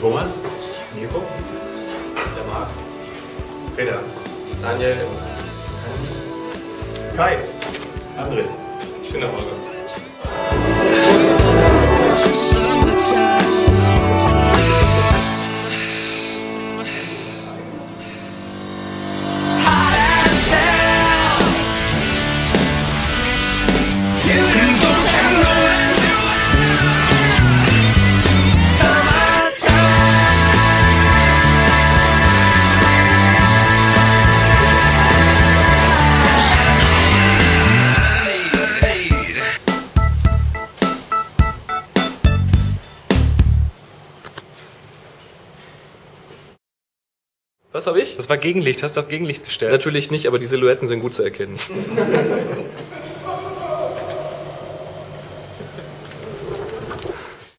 Thomas, Nico, der Marc, Peter, Daniel, Kai, André. Schöner Holger. Was habe ich? Das war Gegenlicht. Hast du auf Gegenlicht gestellt? Natürlich nicht, aber die Silhouetten sind gut zu erkennen.